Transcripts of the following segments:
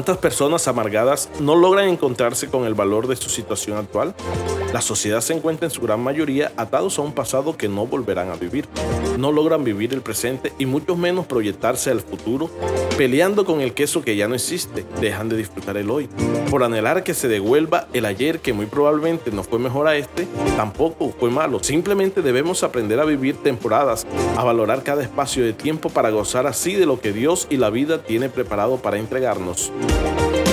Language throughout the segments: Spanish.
¿Cuántas personas amargadas no logran encontrarse con el valor de su situación actual? La sociedad se encuentra en su gran mayoría atados a un pasado que no volverán a vivir. No logran vivir el presente y mucho menos proyectarse al futuro, peleando con el queso que ya no existe. Dejan de disfrutar el hoy. Por anhelar que se devuelva el ayer que muy probablemente no fue mejor a este, tampoco fue malo. Simplemente debemos aprender a vivir temporadas, a valorar cada espacio de tiempo para gozar así de lo que Dios y la vida tiene preparado para entregarnos.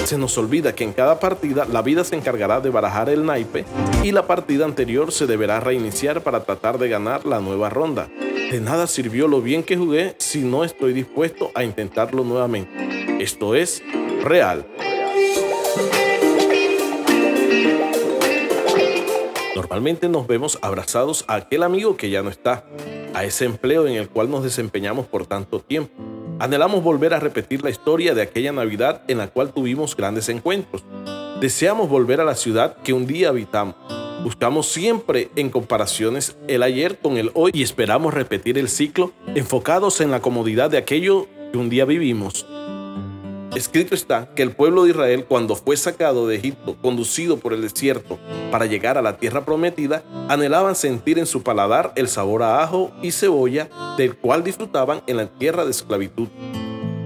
Se nos olvida que en cada partida la vida se encargará de barajar el naipe y la partida anterior se deberá reiniciar para tratar de ganar la nueva ronda. De nada sirvió lo bien que jugué si no estoy dispuesto a intentarlo nuevamente. Esto es real. Normalmente nos vemos abrazados a aquel amigo que ya no está, a ese empleo en el cual nos desempeñamos por tanto tiempo Anhelamos volver a repetir la historia de aquella Navidad en la cual tuvimos grandes encuentros. Deseamos volver a la ciudad que un día habitamos. Buscamos siempre en comparaciones el ayer con el hoy y esperamos repetir el ciclo enfocados en la comodidad de aquello que un día vivimos. Escrito está que el pueblo de Israel, cuando fue sacado de Egipto, conducido por el desierto para llegar a la tierra prometida, anhelaban sentir en su paladar el sabor a ajo y cebolla del cual disfrutaban en la tierra de esclavitud.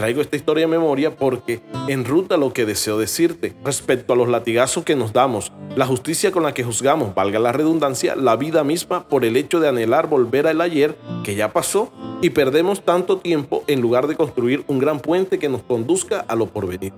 Traigo esta historia en memoria porque enruta lo que deseo decirte respecto a los latigazos que nos damos, la justicia con la que juzgamos, valga la redundancia, la vida misma por el hecho de anhelar volver al ayer que ya pasó y perdemos tanto tiempo en lugar de construir un gran puente que nos conduzca a lo porvenir.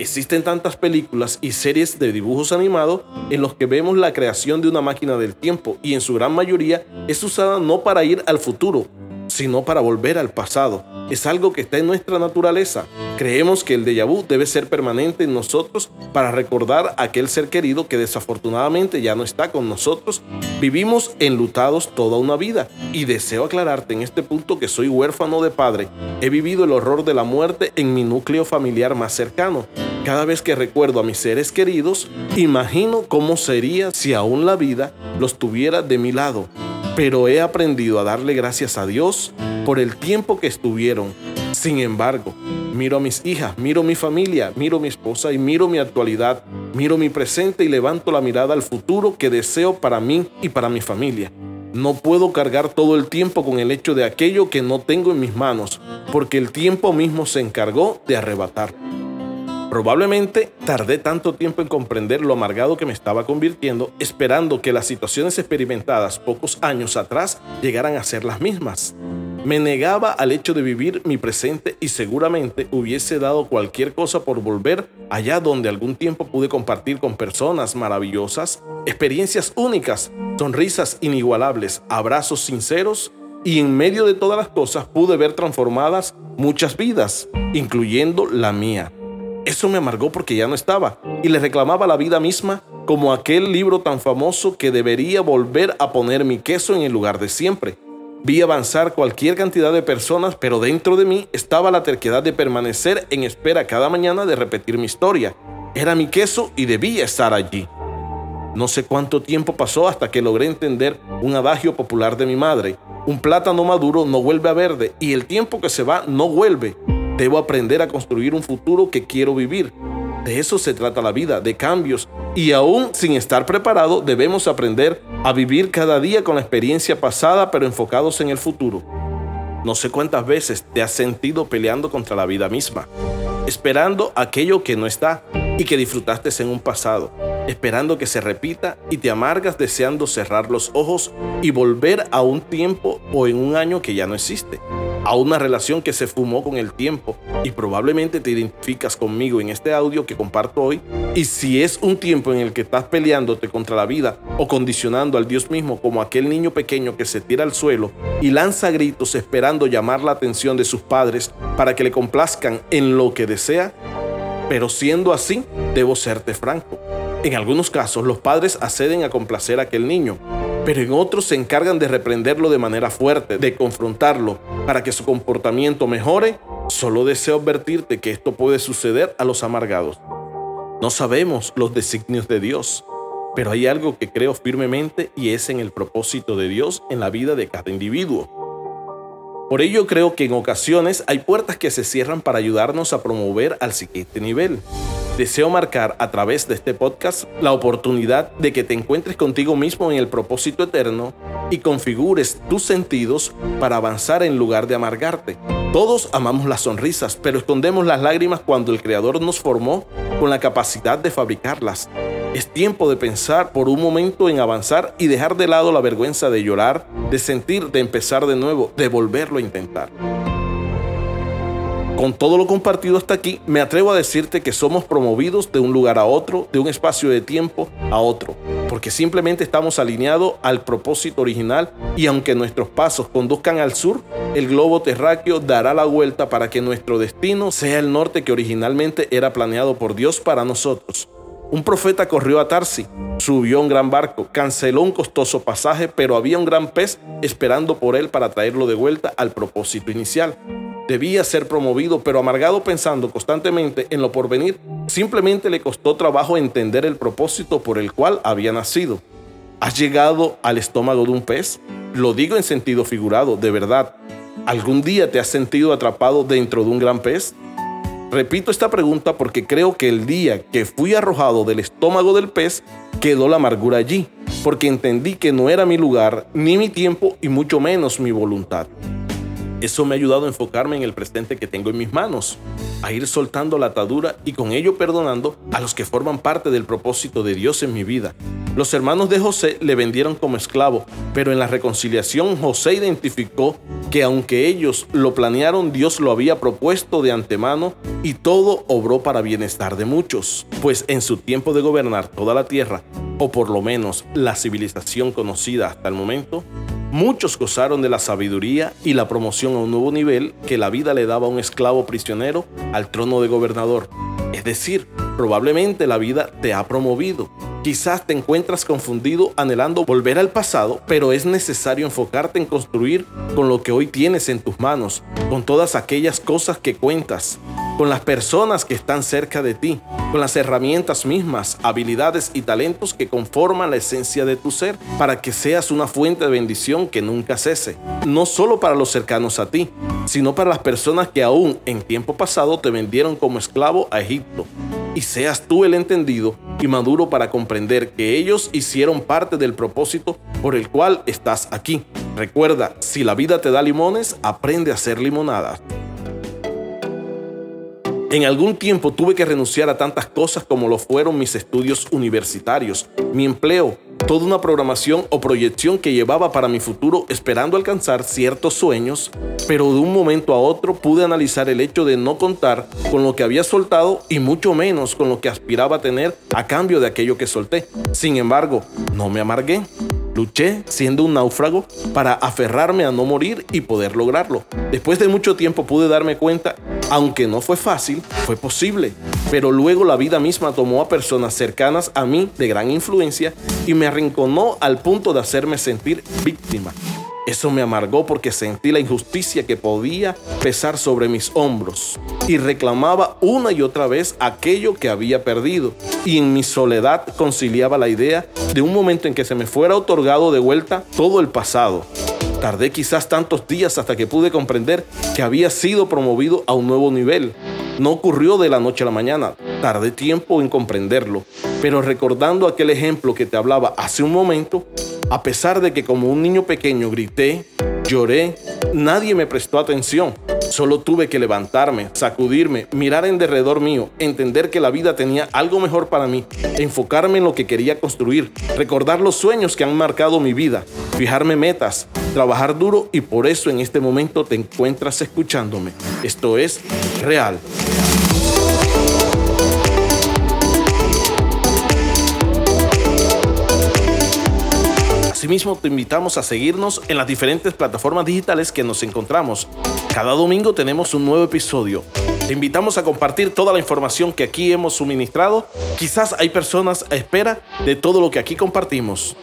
Existen tantas películas y series de dibujos animados en los que vemos la creación de una máquina del tiempo y en su gran mayoría es usada no para ir al futuro, sino para volver al pasado. Es algo que está en nuestra naturaleza. Creemos que el déjà vu debe ser permanente en nosotros para recordar a aquel ser querido que desafortunadamente ya no está con nosotros. Vivimos enlutados toda una vida y deseo aclararte en este punto que soy huérfano de padre. He vivido el horror de la muerte en mi núcleo familiar más cercano. Cada vez que recuerdo a mis seres queridos, imagino cómo sería si aún la vida los tuviera de mi lado pero he aprendido a darle gracias a Dios por el tiempo que estuvieron. Sin embargo, miro a mis hijas, miro mi familia, miro mi esposa y miro mi actualidad, miro mi presente y levanto la mirada al futuro que deseo para mí y para mi familia. No puedo cargar todo el tiempo con el hecho de aquello que no tengo en mis manos, porque el tiempo mismo se encargó de arrebatar. Probablemente tardé tanto tiempo en comprender lo amargado que me estaba convirtiendo, esperando que las situaciones experimentadas pocos años atrás llegaran a ser las mismas. Me negaba al hecho de vivir mi presente y seguramente hubiese dado cualquier cosa por volver allá donde algún tiempo pude compartir con personas maravillosas, experiencias únicas, sonrisas inigualables, abrazos sinceros y en medio de todas las cosas pude ver transformadas muchas vidas, incluyendo la mía. Eso me amargó porque ya no estaba y le reclamaba la vida misma como aquel libro tan famoso que debería volver a poner mi queso en el lugar de siempre. Vi avanzar cualquier cantidad de personas, pero dentro de mí estaba la terquedad de permanecer en espera cada mañana de repetir mi historia. Era mi queso y debía estar allí. No sé cuánto tiempo pasó hasta que logré entender un adagio popular de mi madre. Un plátano maduro no vuelve a verde y el tiempo que se va no vuelve. Debo aprender a construir un futuro que quiero vivir. De eso se trata la vida, de cambios. Y aún sin estar preparado, debemos aprender a vivir cada día con la experiencia pasada, pero enfocados en el futuro. No sé cuántas veces te has sentido peleando contra la vida misma, esperando aquello que no está y que disfrutaste en un pasado, esperando que se repita y te amargas deseando cerrar los ojos y volver a un tiempo o en un año que ya no existe a una relación que se fumó con el tiempo y probablemente te identificas conmigo en este audio que comparto hoy. Y si es un tiempo en el que estás peleándote contra la vida o condicionando al Dios mismo como aquel niño pequeño que se tira al suelo y lanza gritos esperando llamar la atención de sus padres para que le complazcan en lo que desea, pero siendo así, debo serte franco. En algunos casos, los padres acceden a complacer a aquel niño, pero en otros se encargan de reprenderlo de manera fuerte, de confrontarlo para que su comportamiento mejore. Solo deseo advertirte que esto puede suceder a los amargados. No sabemos los designios de Dios, pero hay algo que creo firmemente y es en el propósito de Dios en la vida de cada individuo. Por ello creo que en ocasiones hay puertas que se cierran para ayudarnos a promover al siguiente nivel. Deseo marcar a través de este podcast la oportunidad de que te encuentres contigo mismo en el propósito eterno y configures tus sentidos para avanzar en lugar de amargarte. Todos amamos las sonrisas, pero escondemos las lágrimas cuando el Creador nos formó con la capacidad de fabricarlas. Es tiempo de pensar por un momento en avanzar y dejar de lado la vergüenza de llorar, de sentir, de empezar de nuevo, de volverlo a intentar. Con todo lo compartido hasta aquí, me atrevo a decirte que somos promovidos de un lugar a otro, de un espacio de tiempo a otro, porque simplemente estamos alineados al propósito original y aunque nuestros pasos conduzcan al sur, el globo terráqueo dará la vuelta para que nuestro destino sea el norte que originalmente era planeado por Dios para nosotros. Un profeta corrió a Tarsi, subió un gran barco, canceló un costoso pasaje, pero había un gran pez esperando por él para traerlo de vuelta al propósito inicial. Debía ser promovido, pero amargado pensando constantemente en lo porvenir, simplemente le costó trabajo entender el propósito por el cual había nacido. ¿Has llegado al estómago de un pez? Lo digo en sentido figurado, de verdad. ¿Algún día te has sentido atrapado dentro de un gran pez? Repito esta pregunta porque creo que el día que fui arrojado del estómago del pez, quedó la amargura allí, porque entendí que no era mi lugar, ni mi tiempo y mucho menos mi voluntad. Eso me ha ayudado a enfocarme en el presente que tengo en mis manos, a ir soltando la atadura y con ello perdonando a los que forman parte del propósito de Dios en mi vida. Los hermanos de José le vendieron como esclavo, pero en la reconciliación José identificó que aunque ellos lo planearon, Dios lo había propuesto de antemano y todo obró para bienestar de muchos, pues en su tiempo de gobernar toda la tierra, o por lo menos la civilización conocida hasta el momento, Muchos gozaron de la sabiduría y la promoción a un nuevo nivel que la vida le daba a un esclavo prisionero al trono de gobernador. Es decir, probablemente la vida te ha promovido. Quizás te encuentras confundido anhelando volver al pasado, pero es necesario enfocarte en construir con lo que hoy tienes en tus manos, con todas aquellas cosas que cuentas, con las personas que están cerca de ti, con las herramientas mismas, habilidades y talentos que conforman la esencia de tu ser, para que seas una fuente de bendición que nunca cese, no solo para los cercanos a ti, sino para las personas que aún en tiempo pasado te vendieron como esclavo a Egipto, y seas tú el entendido y maduro para comprender que ellos hicieron parte del propósito por el cual estás aquí. Recuerda, si la vida te da limones, aprende a hacer limonada. En algún tiempo tuve que renunciar a tantas cosas como lo fueron mis estudios universitarios, mi empleo, toda una programación o proyección que llevaba para mi futuro esperando alcanzar ciertos sueños, pero de un momento a otro pude analizar el hecho de no contar con lo que había soltado y mucho menos con lo que aspiraba a tener a cambio de aquello que solté. Sin embargo, no me amargué. Luché siendo un náufrago para aferrarme a no morir y poder lograrlo. Después de mucho tiempo pude darme cuenta, aunque no fue fácil, fue posible. Pero luego la vida misma tomó a personas cercanas a mí de gran influencia y me arrinconó al punto de hacerme sentir víctima. Eso me amargó porque sentí la injusticia que podía pesar sobre mis hombros y reclamaba una y otra vez aquello que había perdido. Y en mi soledad conciliaba la idea de un momento en que se me fuera otorgado de vuelta todo el pasado. Tardé quizás tantos días hasta que pude comprender que había sido promovido a un nuevo nivel. No ocurrió de la noche a la mañana, tardé tiempo en comprenderlo, pero recordando aquel ejemplo que te hablaba hace un momento, a pesar de que como un niño pequeño grité, lloré, nadie me prestó atención. Solo tuve que levantarme, sacudirme, mirar en derredor mío, entender que la vida tenía algo mejor para mí, enfocarme en lo que quería construir, recordar los sueños que han marcado mi vida, fijarme metas, trabajar duro y por eso en este momento te encuentras escuchándome. Esto es real. Asimismo, te invitamos a seguirnos en las diferentes plataformas digitales que nos encontramos. Cada domingo tenemos un nuevo episodio. Te invitamos a compartir toda la información que aquí hemos suministrado. Quizás hay personas a espera de todo lo que aquí compartimos.